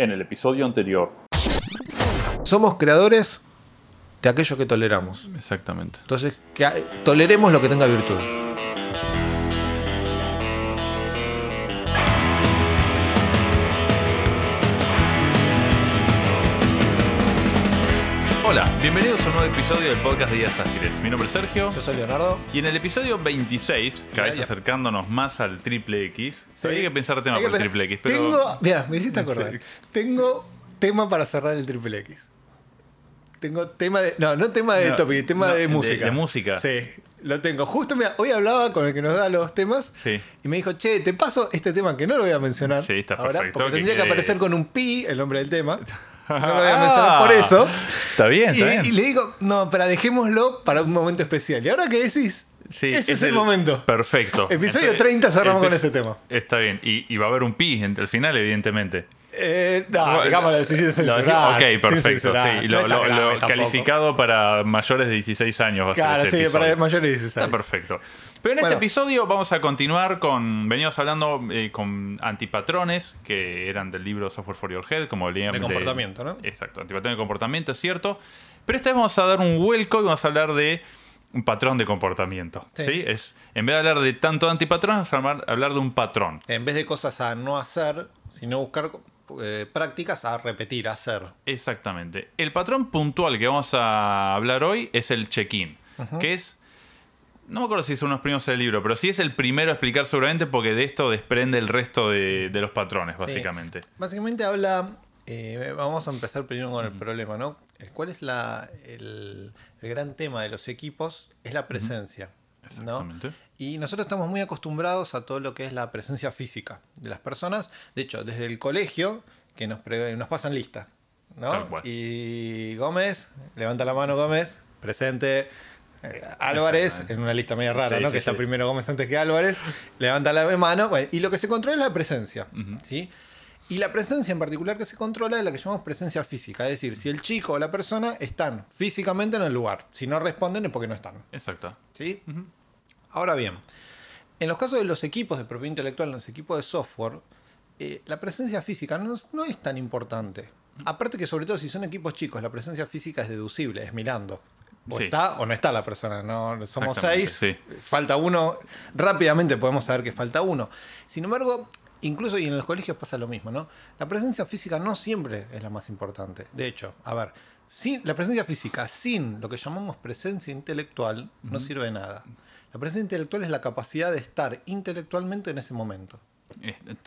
En el episodio anterior. Somos creadores de aquello que toleramos. Exactamente. Entonces, que toleremos lo que tenga virtud. Bienvenidos a un nuevo episodio del podcast de Días Ágiles. Mi nombre es Sergio. Yo soy Leonardo. Y en el episodio 26, cada vez acercándonos más al triple X, Sí. hay que pensar tema que para el triple X, pero Tengo, mira, me hiciste acordar. Tengo tema para cerrar el triple X. Tengo tema de. No, no tema de No, topic, tema no, de música. de música. Sí, lo tengo. Justo, mira, hoy hablaba con el que nos da los temas. Sí. Y me dijo, che, te paso este tema que no lo voy a mencionar. Sí, está ahora, perfecto, Porque que tendría que quede- aparecer con un pi el nombre del tema. No lo voy a Ah, mencionar por eso. Está bien, está Y, bien. y le digo, no, pero dejémoslo para un momento especial. Y ahora que decís, Sí, ese es, el, momento. Perfecto. Episodio Entonces, 30 cerramos con empe- ese tema. Está bien. Y, y va a haber un pi entre el final, evidentemente. Eh, no, digámoslo, sí, sin censurar, ok, perfecto. sí. No Lo, está lo- lo calificado para mayores de 16 años va a Claro, ser ese sí, episodio. para mayores de 16. Está perfecto. Pero en este episodio vamos a continuar con. Venimos hablando eh, con antipatrones, que eran del libro Software for Your Head, como leíamos. De comportamiento, ¿no? Exacto, antipatrón de comportamiento, es cierto. Pero esta vez vamos a dar un vuelco y vamos a hablar de un patrón de comportamiento. Sí. ¿sí? Es, en vez de hablar de tanto de antipatrón, vamos a hablar, hablar de un patrón. En vez de cosas a no hacer, sino buscar eh, prácticas a repetir, a hacer. Exactamente. El patrón puntual que vamos a hablar hoy es el check-in, que es. No me acuerdo si son unos primos del libro, pero sí es el primero a explicar seguramente porque de esto desprende el resto de, de los patrones, Sí. básicamente. Básicamente habla. eh, vamos a empezar primero con el problema, ¿no? El- ¿Cuál es la, el, el gran tema de los equipos? Es la presencia. ¿no? Exactamente. Y nosotros estamos muy acostumbrados a todo lo que es la presencia física de las personas. De hecho, desde el colegio, que nos, pre- nos pasan lista. ¿no? Tal cual. Y Gómez, levanta la mano Gómez, presente. Eh, Álvarez, en una lista media rara, Sí, ¿no? sí, que está primero Gómez antes que Álvarez, levanta la mano. bueno, y lo que se controla es la presencia. ¿sí? Y la presencia en particular que se controla es la que llamamos presencia física. Es decir, si el chico o la persona están físicamente en el lugar. Si no responden es porque no están. Exacto. ¿sí? Ahora bien, en los casos de los equipos de propiedad intelectual, en los equipos de software, eh, la presencia física no es tan importante. Aparte que sobre todo si son equipos chicos, la presencia física es deducible, es mirando. O Sí. está o no está la persona. No, somos seis, sí. falta uno. Rápidamente podemos saber que falta uno. Sin embargo, incluso y en los colegios pasa lo mismo, ¿no? La presencia física no siempre es la más importante. De hecho, a ver, sin, la presencia física sin lo que llamamos presencia intelectual no sirve de nada. La presencia intelectual es la capacidad de estar intelectualmente en ese momento.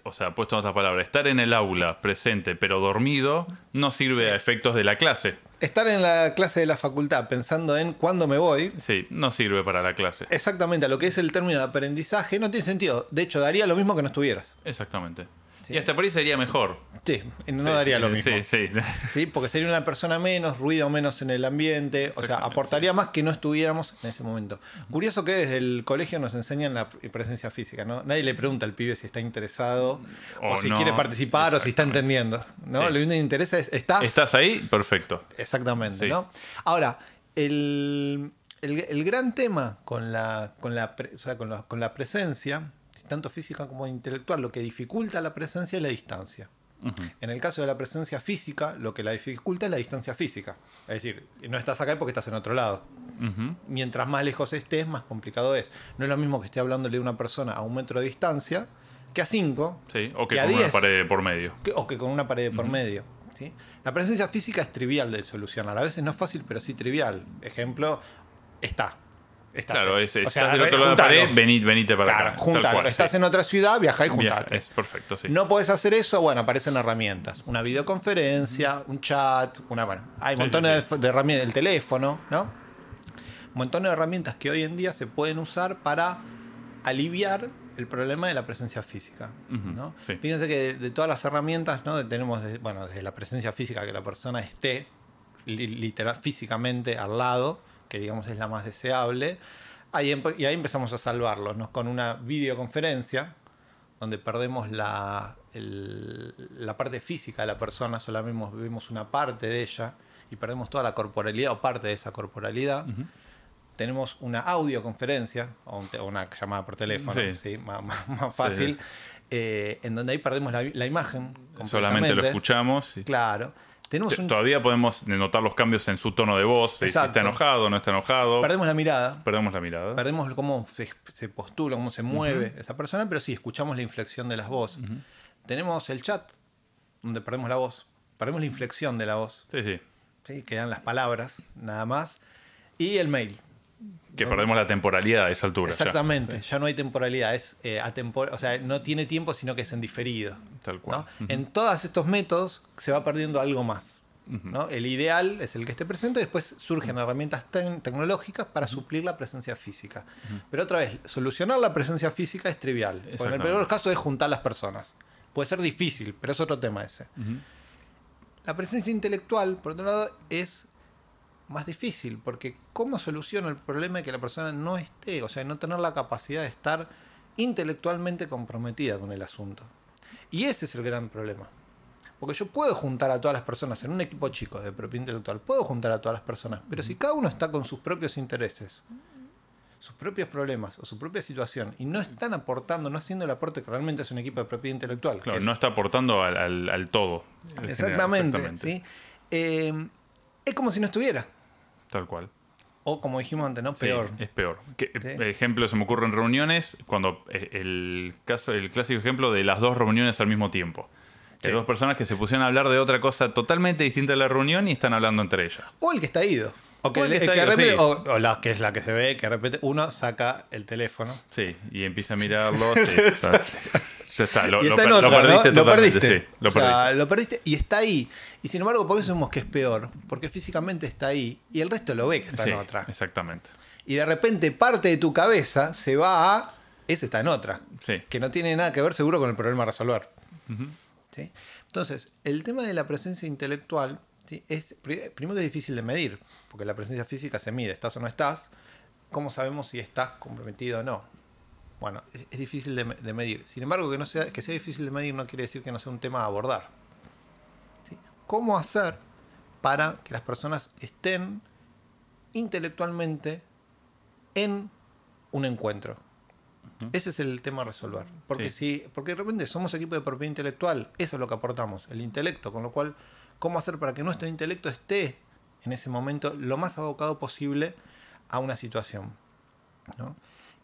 O sea, puesto en otras palabras, estar en el aula presente pero dormido no sirve a efectos de la clase. Estar en la clase de la facultad pensando en cuándo me voy, Sí, no sirve para la clase. exactamente a lo que es el término de aprendizaje, no tiene sentido. De hecho, daría lo mismo que no estuvieras. Exactamente. Sí. Y hasta por ahí sería mejor. Sí, no Sí, daría lo mismo. Sí, sí. ¿sí? Porque sería una persona menos, ruido menos en el ambiente, o sea, aportaría más que no estuviéramos en ese momento. Curioso que desde el colegio nos enseñan la presencia física, ¿no? Nadie le pregunta al pibe si está interesado o, O si no, quiere participar o si está entendiendo, ¿no? Sí. Lo único que interesa es, ¿estás? ¿Estás ahí? Perfecto. Exactamente, Sí. ¿no? Ahora, el, el- el gran tema con la, con la, pre- o sea, con la, con la presencia, tanto física como intelectual, lo que dificulta la presencia es la distancia. En el caso de la presencia física, lo que la dificulta es la distancia física. Es decir, no estás acá porque estás en otro lado. Mientras más lejos estés, más complicado es. No es lo mismo que esté hablándole de una persona a un metro de distancia que a cinco Sí, o que Que a con una 10. pared por medio. que- o que con una pared por medio. ¿sí? La presencia física es trivial de solucionar. A veces no es fácil, pero sí trivial. Ejemplo, está. Claro, es, O estás sea, del otro lado de la pared, vení- venite para Claro, acá. juntalo. Cual, Estás sí. en otra ciudad, viajá y Viaja, juntate. Es perfecto, sí. No podés hacer eso, bueno, aparecen herramientas. Una videoconferencia, un chat, una, bueno, hay Sí, montones sí, de, herramientas, el teléfono, ¿no? Montones de herramientas que hoy en día se pueden usar para aliviar el problema de la presencia física. Fíjense que de, de todas las herramientas, ¿no? tenemos desde, bueno, desde la presencia física, que la persona esté li- literal, físicamente al lado, que digamos es la más deseable, ahí y ahí empezamos a salvarlos, ¿no? con una videoconferencia, donde perdemos la, el- la parte física de la persona, solamente vemos, una parte de ella y perdemos toda la corporalidad o parte de esa corporalidad. tenemos una audioconferencia o, un te- o una llamada por teléfono, Sí. ¿sí? Más, más- más fácil. eh, en donde ahí perdemos la, la imagen. Solamente lo escuchamos. y- Claro. Tenemos T- un, Todavía podemos notar los cambios en su tono de voz, si está enojado no está enojado. perdemos la mirada, Perdemos la mirada. perdemos cómo se, se postula, cómo se mueve esa persona, pero sí escuchamos la inflexión de las voces. Tenemos el chat, donde perdemos la voz, perdemos la inflexión de la voz, Sí, sí. ¿sí? quedan las palabras, nada más. Y el mail. Que perdemos la temporalidad a esa altura. Exactamente, ya, no hay temporalidad, es eh, atempor- o sea, no tiene tiempo, sino que es en diferido. Tal cual. ¿no? En todos estos métodos se va perdiendo algo más. ¿no? El ideal es el que esté presente, después surgen herramientas tec- tecnológicas para suplir la presencia física. Pero otra vez, solucionar la presencia física es trivial. Porque en el peor caso es juntar las personas. Puede ser difícil, pero es otro tema ese. La presencia intelectual, por otro lado, es más difícil, porque ¿cómo soluciono el problema de que la persona no esté, o sea, no tener la capacidad de estar intelectualmente comprometida con el asunto? Y ese es el gran problema. Porque yo puedo juntar a todas las personas en un equipo chico de propiedad intelectual, puedo juntar a todas las personas, pero si cada uno está con sus propios intereses, sus propios problemas o su propia situación y no están aportando, no haciendo el aporte que realmente es un equipo de propiedad intelectual, que Claro, es- no está aportando al, al- al todo. general, exactamente. ¿sí? Eh, es como si no estuviera. Tal cual. O como dijimos antes, ¿no? Sí, Peor. es peor. Que, Sí. Ejemplo, se me ocurre en reuniones, cuando eh, el caso, el clásico ejemplo de las dos reuniones al mismo tiempo. Hay Sí. dos personas que se pusieron a hablar de otra cosa totalmente distinta a la reunión y están hablando entre ellas. O el que está ido. O, que, O el que el está que de ido, repente- sí. o- o la que es la que se ve, que de repente uno saca el teléfono. Sí, y empieza a mirarlo. sí, ya está, lo, y lo está lo otra, ¿no? perdiste Lo totalmente. perdiste. Sí, lo O sea, perdiste. lo perdiste y está ahí. Y sin embargo, por eso decimos que es peor. Porque físicamente está ahí y el resto lo ve que está Sí, en otra. exactamente. Y de repente parte de tu cabeza se va a. Ese está en otra. Sí. Que no tiene nada que ver seguro con el problema a resolver. ¿Sí? Entonces, el tema de la presencia intelectual ¿sí? es pri- primero es difícil de medir, porque la presencia física se mide, estás o no estás. ¿Cómo sabemos si estás comprometido o no? Bueno, es, es difícil de, de medir. Sin embargo, que, no sea, que sea difícil de medir no quiere decir que no sea un tema a abordar. ¿Sí? ¿Cómo hacer para que las personas estén intelectualmente en un encuentro? Ese es el tema a resolver. Porque, Sí. si, porque de repente somos equipo de propiedad intelectual, eso es lo que aportamos, el intelecto. Con lo cual, ¿cómo hacer para que nuestro intelecto esté en ese momento lo más abocado posible a una situación? ¿no?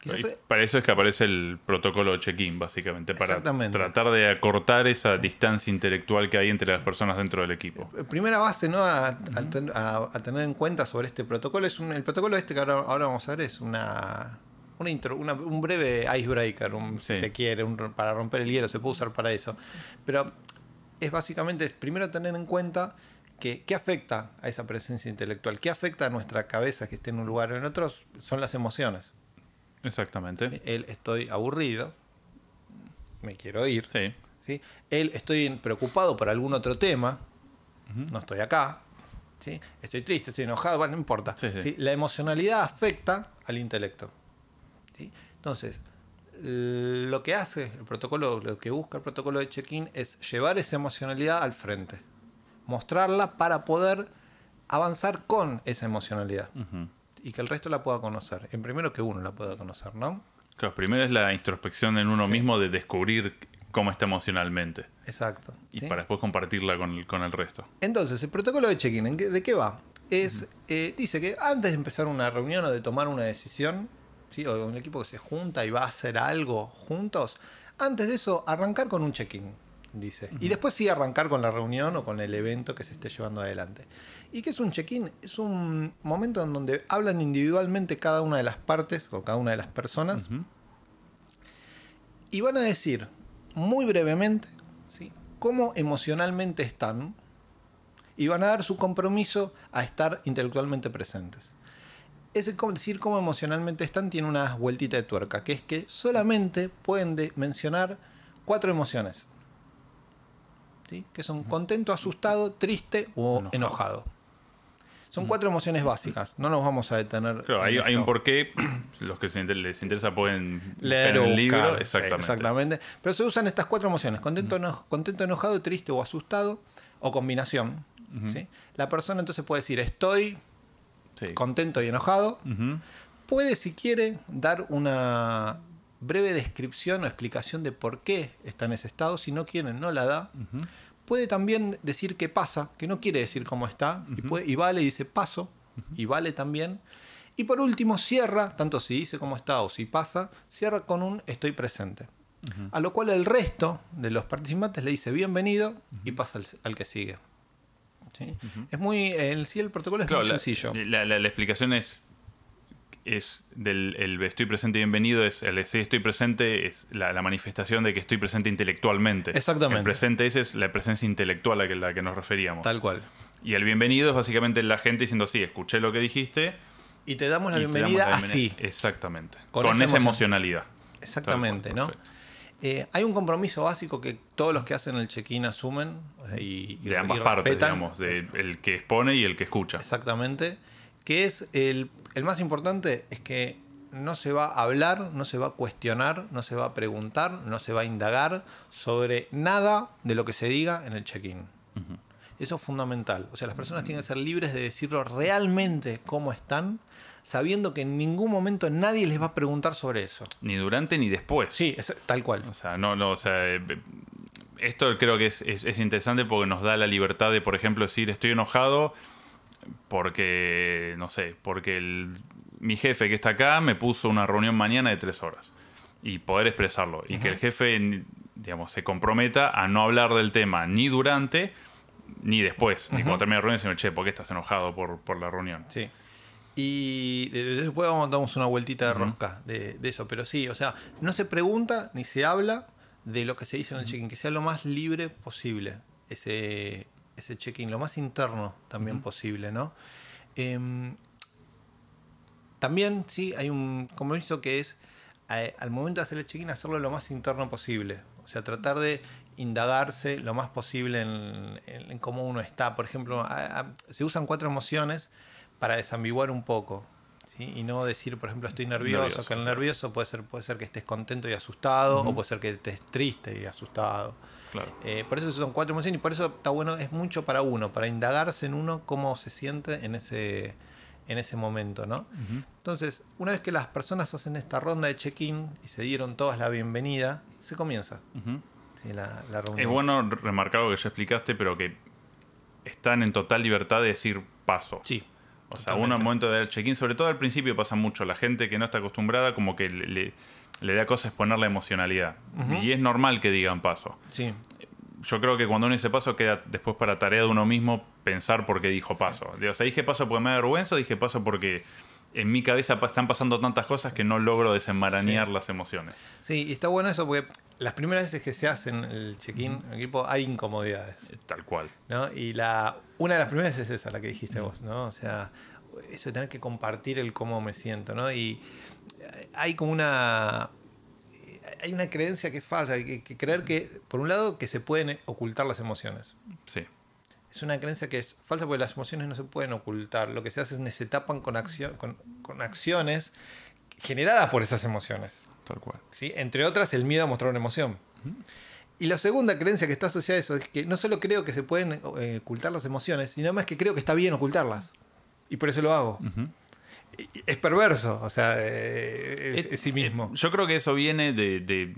Quizás, para eso es que aparece el protocolo check-in, básicamente, para tratar de acortar esa distancia intelectual que hay entre las personas dentro del equipo. eh, primera base ¿no? a, a ten- a- a tener en cuenta sobre este protocolo es un- el protocolo este que ahora, ahora vamos a ver es una, una intro- una- un breve icebreaker, un- si se quiere, un- para romper el hielo, se puede usar para eso. Pero es básicamente primero tener en cuenta que qué afecta a esa presencia intelectual, qué afecta a nuestra cabeza que esté en un lugar o en otro, son las emociones. Exactamente. Él estoy aburrido, me quiero ir. Sí. ¿sí? Él estoy preocupado por algún otro tema, no estoy acá, ¿sí? estoy triste, estoy enojado, bueno, no importa. Sí, sí. La emocionalidad afecta al intelecto. ¿sí? Entonces, lo que hace el protocolo, lo que busca el protocolo de check-in es llevar esa emocionalidad al frente, mostrarla para poder avanzar con esa emocionalidad. Y que el resto la pueda conocer. En primero que uno la pueda conocer, ¿no? Claro, primero es la introspección en uno Sí. mismo de descubrir cómo está emocionalmente Exacto. y ¿sí? para después compartirla con el, con el resto. Entonces, el protocolo de check-in, ¿en qué- ¿de qué va? Es, eh, dice que antes de empezar una reunión o de tomar una decisión, ¿sí? o de un equipo que se junta y va a hacer algo juntos, antes de eso, arrancar con un check-in, dice. Y después sí arrancar con la reunión o con el evento que se esté llevando adelante. ¿Y qué es un check-in? Es un momento en donde hablan individualmente cada una de las partes o cada una de las personas y van a decir muy brevemente ¿sí? cómo emocionalmente están y van a dar su compromiso a estar intelectualmente presentes. Ese decir cómo emocionalmente están tiene una vueltita de tuerca, que es que solamente pueden de- mencionar cuatro emociones. ¿Sí? Que son contento, asustado, triste o Enojado. enojado. Son cuatro emociones básicas, no nos vamos a detener. Claro, hay, hay un porqué. Los que se inter- les interesa pueden Leer el libro. sí, Exactamente. exactamente. Pero se usan estas cuatro emociones: contento, eno- contento, enojado, triste o asustado, o combinación. ¿sí? La persona entonces puede decir estoy contento y enojado. Puede, si quiere, dar una, breve descripción o explicación de por qué está en ese estado. Si no quieren, no la da. Puede también decir qué pasa, que no quiere decir cómo está. y, puede- y vale dice paso. Y vale también. Y por último cierra, tanto si dice cómo está o si pasa, cierra con un estoy presente. A lo cual el resto de los participantes le dice bienvenido y pasa al, al que sigue. ¿Sí? Es muy, el, sí, el protocolo es Claro, muy la, sencillo. la- la- la explicación es. Es del el estoy presente y bienvenido, es el estoy presente, es la, la manifestación de que estoy presente intelectualmente. Exactamente. El presente ese es la presencia intelectual a que- la que nos referíamos. Tal cual. Y el bienvenido es básicamente la gente diciendo, sí, escuché lo que dijiste. Y te damos la y te damos bienvenida así. Exactamente. Con Con, esa emocionalidad. Exactamente, ¿no? Eh, hay un compromiso básico que todos los que hacen el check-in asumen eh, y, y- De ambas y partes, respetan. digamos, de el que expone y el que escucha. Exactamente. Que es el, el más importante es que no se va a hablar, no se va a cuestionar, no se va a preguntar, no se va a indagar sobre nada de lo que se diga en el check-in. Eso es fundamental. O sea, las personas tienen que ser libres de decirlo realmente cómo están, sabiendo que en ningún momento nadie les va a preguntar sobre eso. Ni durante ni después. Sí, es tal cual. O sea, no, no, o sea, eh, esto creo que es, es- es interesante porque nos da la libertad de, por ejemplo, decir estoy enojado porque, no sé, porque el- mi jefe que está acá me puso una reunión mañana de tres horas y poder expresarlo y que el jefe, digamos, se comprometa a no hablar del tema ni durante ni después, ni cuando termine la reunión, decirme, che, ¿por qué estás enojado por, por la reunión? Sí. Y de- después vamos damos una vueltita de rosca de, de eso. Pero sí, o sea, no se pregunta ni se habla de lo que se dice en el check-in, que sea lo más libre posible ese, ese check-in, lo más interno también posible, ¿no? Em, también, sí, hay un compromiso que es eh, al momento de hacer el check-in hacerlo lo más interno posible. O sea, tratar de indagarse lo más posible en, en- en cómo uno está. Por ejemplo, a- a- se usan cuatro emociones para desambiguar un poco. ¿Sí? Y no decir, por ejemplo, estoy nervioso, Nervioso, que el nervioso puede ser, puede ser que estés contento y asustado, o puede ser que estés triste y asustado. Claro. Eh, por eso son cuatro emociones y por eso está bueno, es mucho para uno, para indagarse en uno cómo se siente en ese, en ese momento, ¿no? Entonces, una vez que las personas hacen esta ronda de check-in y se dieron todas la bienvenida, se comienza sí, la, la reunión. Es bueno remarcar lo que ya explicaste, pero que están en total libertad de decir paso. Sí. O sea, uno al momento de dar el check-in, sobre todo al principio pasa mucho. La gente que no está acostumbrada como que le, le- le da cosas poner la emocionalidad. Y es normal que digan paso. Sí, Yo creo que cuando uno dice paso queda después para tarea de uno mismo pensar por qué dijo paso. O sea, dije paso porque me da vergüenza, dije paso porque en mi cabeza están pasando tantas cosas que no logro desenmarañar Sí. las emociones. sí, y está bueno eso porque las primeras veces que se hacen el check-in en equipo hay incomodidades. Eh, Tal cual. ¿no? Y la, una de las primeras es esa, la que dijiste vos, ¿no? O sea, eso de tener que compartir el cómo me siento, ¿no? Y hay como una... Hay una creencia que es falsa, que, que creer que, por un lado, que se pueden ocultar las emociones. Sí. Es una creencia que es falsa porque las emociones no se pueden ocultar. Lo que se hace es que se tapan con, con, con acciones generadas por esas emociones. Tal cual. ¿sí? Entre otras, el miedo a mostrar una emoción. Y la segunda creencia que está asociada a eso es que no solo creo que se pueden eh, ocultar las emociones, sino más que creo que está bien ocultarlas. Y por eso lo hago. Es perverso, o sea, eh, es, es sí mismo. Eh, Yo creo que eso viene de, de-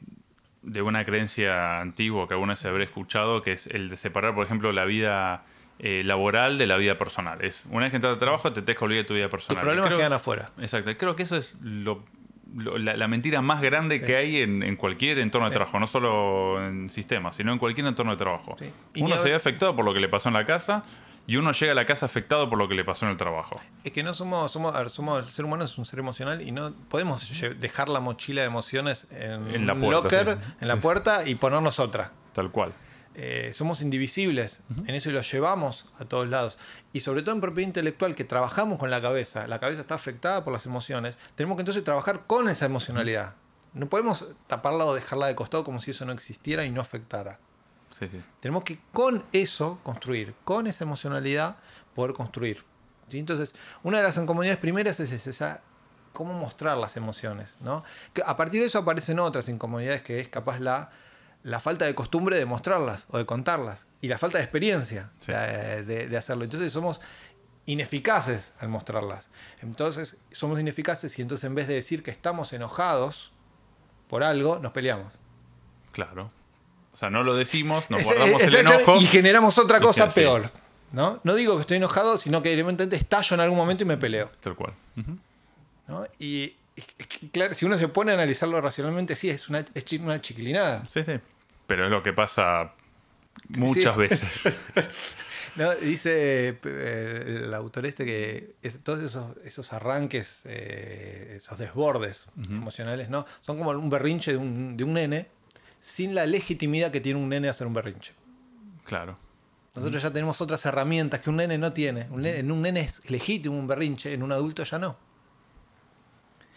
de una creencia antigua que alguna vez habré escuchado, que es el de separar, por ejemplo, la vida eh, laboral de la vida personal. Es una vez que entras al trabajo, te tenés que olvidar de tu vida personal. problemas Creo- quedan afuera. Exacto. Creo que eso es lo- la, la mentira más grande Sí. que hay en, en cualquier entorno Sí. de trabajo, no solo en sistemas, sino en cualquier entorno de trabajo. Sí. Uno se ve afectado por lo que le pasó en la casa y uno llega a la casa afectado por lo que le pasó en el trabajo. Es que no somos, somos, a ver, somos, el ser humano es un ser emocional y no podemos dejar la mochila de emociones en, En la puerta, locker, en la puerta y ponernos otra. Tal cual. Eh, somos indivisibles en eso y lo llevamos a todos lados. Y sobre todo en propiedad intelectual, que trabajamos con la cabeza, la cabeza está afectada por las emociones, tenemos que entonces trabajar con esa emocionalidad. No podemos taparla o dejarla de costado como si eso no existiera y no afectara. Sí, sí. Tenemos que con eso construir, con esa emocionalidad poder construir. ¿sí? Entonces, una de las incomodidades primeras es esa, cómo mostrar las emociones. ¿no? Que a partir de eso aparecen otras incomodidades que es capaz la, la falta de costumbre de mostrarlas o de contarlas y la falta de experiencia Sí. de, hacerlo. Entonces somos ineficaces al mostrarlas. Entonces somos ineficaces y entonces en vez de decir que estamos enojados por algo, nos peleamos. Claro. O sea, no lo decimos, nos Es- guardamos es- el enojo. Y generamos otra cosa sí, sí. peor. ¿no? no digo que estoy enojado, sino que evidentemente estallo en algún momento y me peleo. Tal cual. ¿no? Y- claro, si uno se pone a analizarlo racionalmente, sí, es una, es una chiquilinada. Sí, sí. Pero es lo que pasa muchas Sí. veces. ¿no? Dice eh, el autor este que es- todos esos, esos arranques, eh, esos desbordes emocionales, ¿no? Son como un berrinche de un, de un nene sin la legitimidad que tiene un nene a hacer un berrinche. Claro. Nosotros ya tenemos otras herramientas que un nene no tiene. Un nene- en un nene es legítimo un berrinche, en un adulto ya no.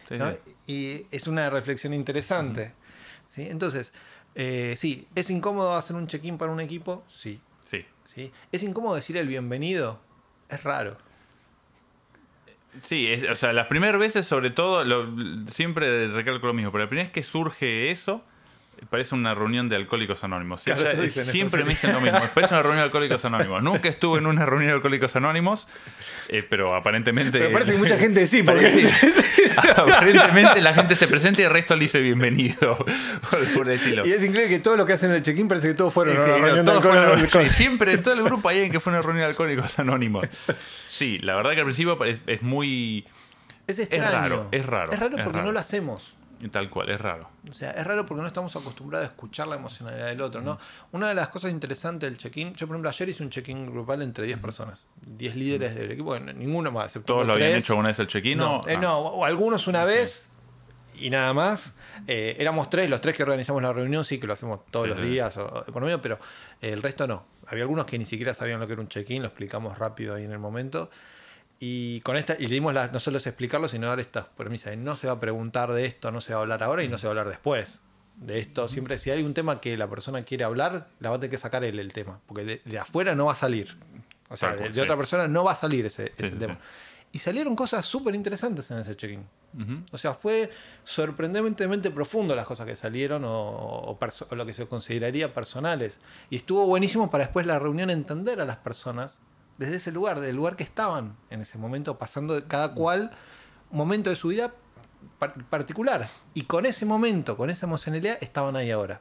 Sí, ¿no? sí. Y es una reflexión interesante. ¿sí? Entonces, eh, sí, ¿es incómodo hacer un check-in para un equipo? Sí, Sí. sí. ¿Es incómodo decir el bienvenido? Es raro. Sí, es- o sea, las primeras veces, sobre todo, lo- siempre recalco lo mismo, pero la primera vez que surge eso, parece una reunión de alcohólicos anónimos. Claro, dicen siempre me dicen lo mismo, parece una reunión de alcohólicos anónimos. Nunca estuve en una reunión de alcohólicos anónimos, eh, pero aparentemente... Pero parece que mucha gente sí, porque aparentemente la gente se presenta y el resto le dice bienvenido, por, decirlo. y es increíble que todo lo que hacen en el check-in parece que todos fueron a una reunión de siempre en todo el grupo hay alguien que fue a una reunión de alcohólicos anónimos. Sí, la verdad que al principio es, es muy... Es extraño. raro, es raro, Es raro es porque raro. no lo hacemos. Tal cual, es raro. O sea, es raro porque no estamos acostumbrados a escuchar la emocionalidad del otro, ¿no? Una de las cosas interesantes del check-in, yo por ejemplo ayer hice un check-in grupal entre 10 personas, 10 líderes del equipo, bueno, ninguno más, excepto ¿Todos lo habían hecho una vez el check-in? No, eh, no, o algunos una vez y nada más. Eh, éramos tres, los tres que organizamos la reunión, sí que lo hacemos todos Sí, los sí. días o, por medio, pero eh, el resto no. Había algunos que ni siquiera sabían lo que era un check-in, lo explicamos rápido ahí en el momento. Y con esta, y le dimos la- no solo es explicarlo, sino dar estas premisas. de No se va a preguntar de esto, no se va a hablar ahora y no se va a hablar después. De esto, siempre si hay un tema que la persona quiere hablar, la va a tener que sacar él el tema. Porque de, de afuera no va a salir. O sea, de, de sí. otra persona no va a salir ese, ese sí, tema. sí. Y salieron cosas súper interesantes en ese check-in. Ujú. O sea, fue sorprendentemente profundo las cosas que salieron o, o o lo que se consideraría personales. Y estuvo buenísimo para después la reunión entender a las personas desde ese lugar, del lugar que estaban en ese momento, pasando de cada cual momento de su vida par- particular. Y con ese momento, con esa emocionalidad, estaban ahí ahora.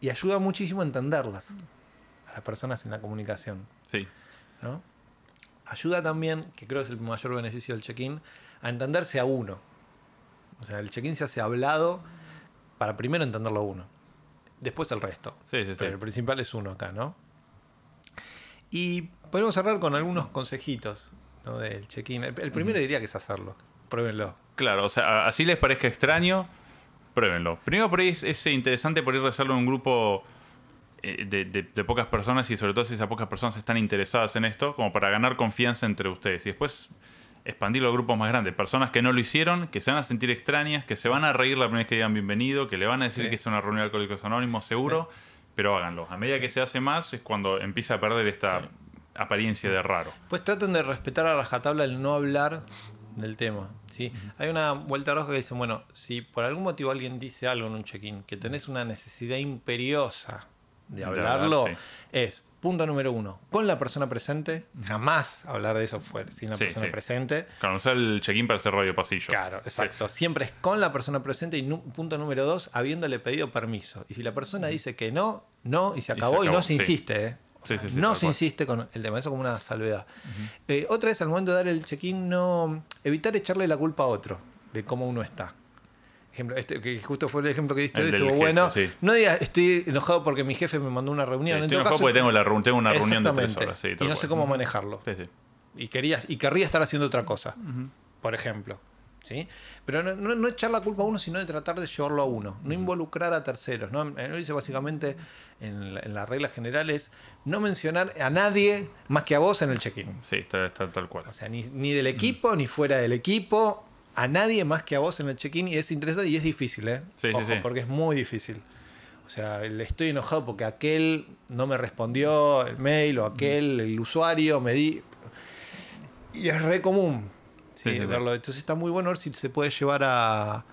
Y ayuda muchísimo a entenderlas, a las personas en la comunicación. Sí. ¿no? Ayuda también, que creo es el mayor beneficio del check-in, a entenderse a uno. O sea, el check-in se hace hablado para primero entenderlo a uno. Después el resto. Sí, sí, sí. Pero el principal es uno acá, ¿no? Y podemos cerrar con algunos consejitos ¿no? del check-in. El, el primero diría que es hacerlo. Pruébenlo. Claro, o sea, así les parezca extraño, pruébenlo. Primero por ahí es, es interesante por ir hacerlo en un grupo eh, de, de- de pocas personas y sobre todo si esas pocas personas están interesadas en esto, como para ganar confianza entre ustedes. Y después expandirlo a grupos más grandes. Personas que no lo hicieron, que se van a sentir extrañas, que se van a reír la primera vez que digan bienvenido, que le van a decir Sí. que es una reunión de alcohólicos anónimos, seguro, pero háganlo. A medida que se hace más es cuando empieza a perder esta. Apariencia de raro. Pues traten de respetar a rajatabla el no hablar del tema. ¿sí? Hay una vuelta roja que dice, bueno, si por algún motivo alguien dice algo en un check-in, que tenés una necesidad imperiosa de hablarlo, sí. es, punto número uno, con la persona presente, jamás hablar de eso fuera, sin la Sí, persona sí. presente. Claro, usar el check-in para hacer radio pasillo. Claro, exacto. Siempre es con la persona presente y punto número dos, habiéndole pedido permiso. Y si la persona dice que no, no, y se se acabó, y, no acabó, se insiste, ¿eh? O Sí, sea, sí, sí, no se insiste con el tema, eso como una salvedad. Eh, otra vez, al momento de dar el check-in, no evitar echarle la culpa a otro de cómo uno está. Ejemplo, este, que justo fue el ejemplo que diste estuvo jefe, bueno. No digas, estoy enojado porque mi jefe me mandó una reunión. en estoy todo enojado caso, porque tengo, la tengo una reunión de tres horas. y no cual. sé cómo manejarlo Sí, sí. y, quería, y querría estar haciendo otra cosa, por ejemplo. ¿Sí? Pero no, no- no echar la culpa a uno, sino de tratar de llevarlo a uno, no involucrar a terceros. ¿no? Él dice básicamente, en la, en la regla general, es no mencionar a nadie más que a vos en el check-in. Sí, está, está tal cual. O sea, ni, ni del equipo, ni fuera del equipo, a nadie más que a vos en el check-in. Y es interesante y es difícil, ¿eh? Sí, sí, Ojo, sí. porque es muy difícil. O sea, le estoy enojado porque aquel no me respondió el mail o aquel, el usuario, me di. Y es re común sí, verlo. Entonces está muy bueno ver si se puede llevar a,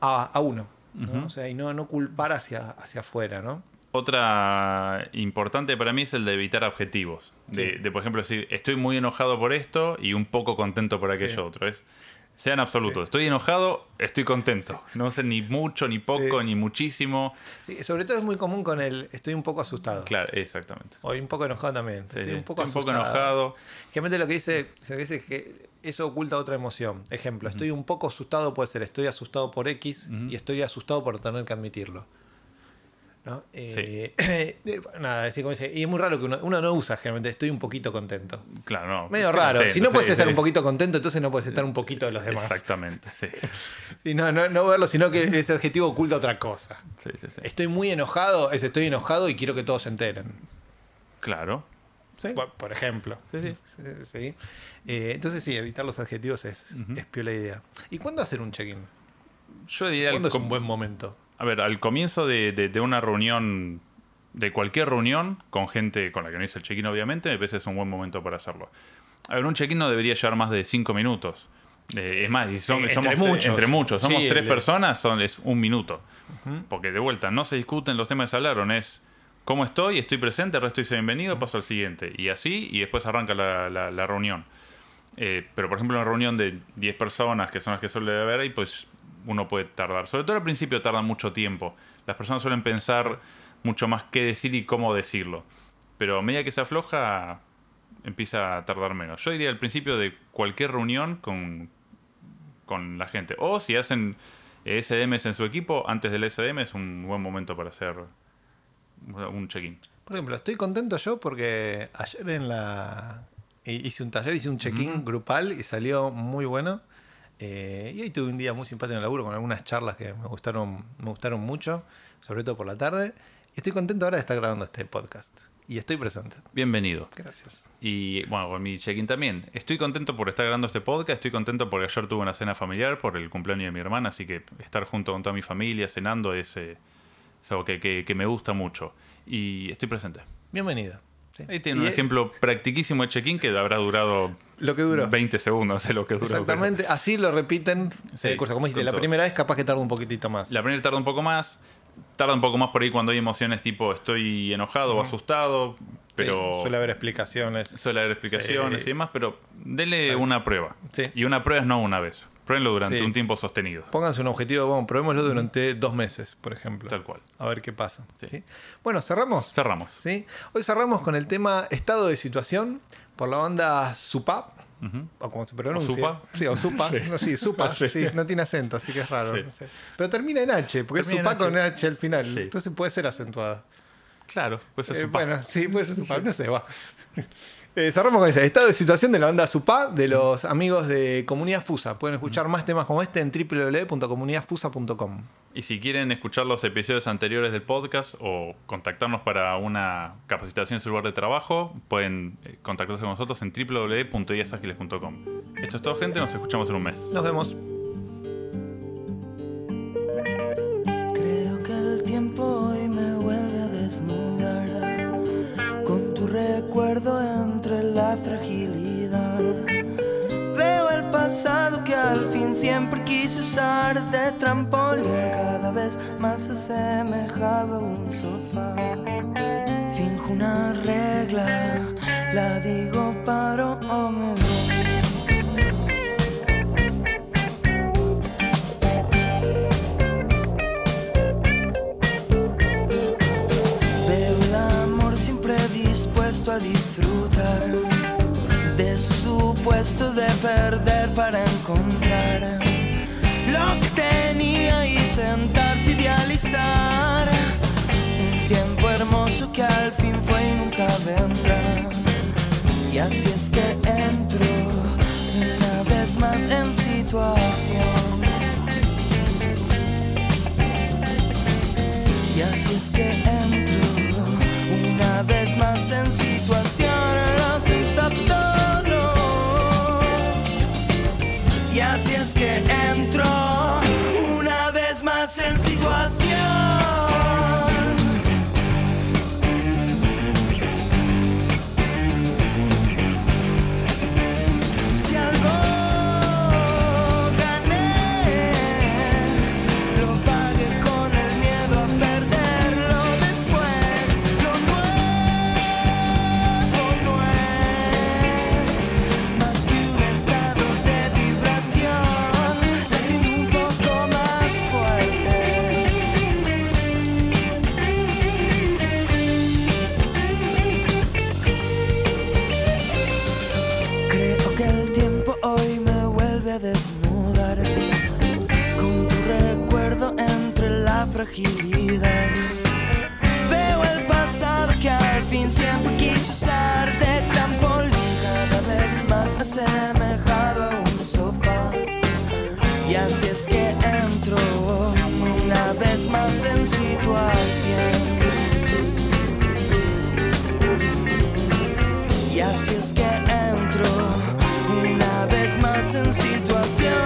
a, a uno. ¿no? O sea, y no, no culpar hacia, hacia afuera, ¿no? Otra importante para mí es el de evitar objetivos. De, Sí. de, por ejemplo, decir, estoy muy enojado por esto y un poco contento por aquello Sí. otro. Es Sean absolutos. Estoy enojado, estoy contento. No sé ni mucho, ni poco, Sí. ni muchísimo. Sí, sobre todo es muy común con el estoy un poco asustado. Claro, exactamente. O un poco enojado también. Estoy un poco Estoy un poco asustado. enojado. Generalmente lo que dice, lo que dice es que eso oculta otra emoción. Ejemplo, estoy un poco asustado, puede ser estoy asustado por X y estoy asustado por tener que admitirlo. ¿No? Eh, nada, así como dice, y es muy raro que uno, uno no usa generalmente, estoy un poquito contento. Claro, no. Medio raro. contento, si no puedes sí, estar un poquito contento, entonces no puedes estar un poquito de los demás. Exactamente, sí. No, no, no verlo, sino que ese adjetivo oculta otra cosa. Estoy muy enojado, es estoy enojado y quiero que todos se enteren. Claro. Sí. Por, por ejemplo. Sí, sí. Eh, entonces sí, evitar los adjetivos es, es piola idea. ¿Y cuándo hacer un check-in? Yo diría, ¿Cuándo es un buen momento? a ver, al comienzo de, de- de una reunión, de cualquier reunión, con gente con la que no hice el check-in, obviamente, me parece es un buen momento para hacerlo. A ver, un check-in no debería llevar más de cinco minutos. Eh, es más, y son- Eh, somos entre tre- muchos. entre muchos, somos Sí, tres el- personas, son, es un minuto. Porque de vuelta, no se discuten los temas que se hablaron, es cómo estoy, estoy presente, el resto dice bienvenido, paso al siguiente. Y así, y después arranca la, la- la reunión. Eh, pero por ejemplo, una reunión de 10 personas, que son las que suele haber ahí, pues uno puede tardar. Sobre todo al principio tarda mucho tiempo. Las personas suelen pensar mucho más qué decir y cómo decirlo. Pero a medida que se afloja, empieza a tardar menos. Yo diría al principio de cualquier reunión con, con la gente. O si hacen SDMs en su equipo, antes del SDM es un buen momento para hacer un check-in. Por ejemplo, estoy contento yo porque ayer en la. Hice un taller, hice un check-in grupal y salió muy bueno. Eh, y hoy tuve un día muy simpático en el laburo con algunas charlas que me gustaron, me gustaron mucho, sobre todo por la tarde. Y estoy contento ahora de estar grabando este podcast. Y estoy presente. Bienvenido. Gracias. Y bueno, con mi check-in también. Estoy contento por estar grabando este podcast, estoy contento porque ayer tuve una cena familiar por el cumpleaños de mi hermana, así que estar junto con toda mi familia cenando es, eh, es algo que, que- que me gusta mucho. Y estoy presente. Bienvenido. Sí. Ahí tiene Y un es ejemplo practiquísimo de check-in que habrá durado Lo que duró. 20 segundos, sé lo que duró. Exactamente, así lo repiten Sí, el curso. Como dijiste, la todo. primera vez capaz que tarda un poquitito más. La primera tarda un poco más, tarda un poco más por ahí cuando hay emociones tipo estoy enojado o asustado, pero Sí, suele haber explicaciones. suele haber explicaciones Sí. y demás, pero denle Sí. una prueba. Sí. Y una prueba es no una vez. Pruébenlo durante Sí. un tiempo sostenido. Pónganse un objetivo, bueno, probémoslo durante dos meses, por ejemplo. Tal cual. A ver qué pasa. Sí. ¿sí? Bueno, cerramos. Cerramos. ¿sí? Hoy cerramos con el tema estado de situación por la banda Supa. O como se pronuncia. Supa. Sí, o Supa. Sí. No, sí, Supa. Sí. sí, no tiene acento, así que es raro. Pero termina en H, porque Termina es Supa con H. Al final. Entonces puede ser acentuada. Claro, pues es Eh, bueno, sí, puede ser Supa. No sé, va. Eh, cerramos con ese estado de situación de la banda Supa de los amigos de Comunidad Fusa. Pueden escuchar más temas como este en www.comunidadfusa.com. Y si quieren escuchar los episodios anteriores del podcast o contactarnos para una capacitación en su lugar de trabajo, pueden eh, contactarse con nosotros en www.ideasagiles.com. Esto es todo, gente. Nos escuchamos en un mes. Nos vemos. Creo que el tiempo hoy me vuelve a desnudar con tu recuerdo entre fragilidad. Veo el pasado que al fin siempre quise usar de trampolín, cada vez más asemejado a un sofá. Finjo una regla, la digo paro o me voy. Veo el amor siempre dispuesto a disfrutar su supuesto de perder para encontrar lo que tenía y sentarse a idealizar un tiempo hermoso que al fin fue y nunca vendrá. Y así es que entro una vez más en situación. Y así es que entro una vez más en situación. Vez más en situación. Veo el pasado que al fin siempre quiso usar de trampolín, cada vez más asemejado a un sofá. Y así es que entro una vez más en situación. Y así es que entro una vez más en situación.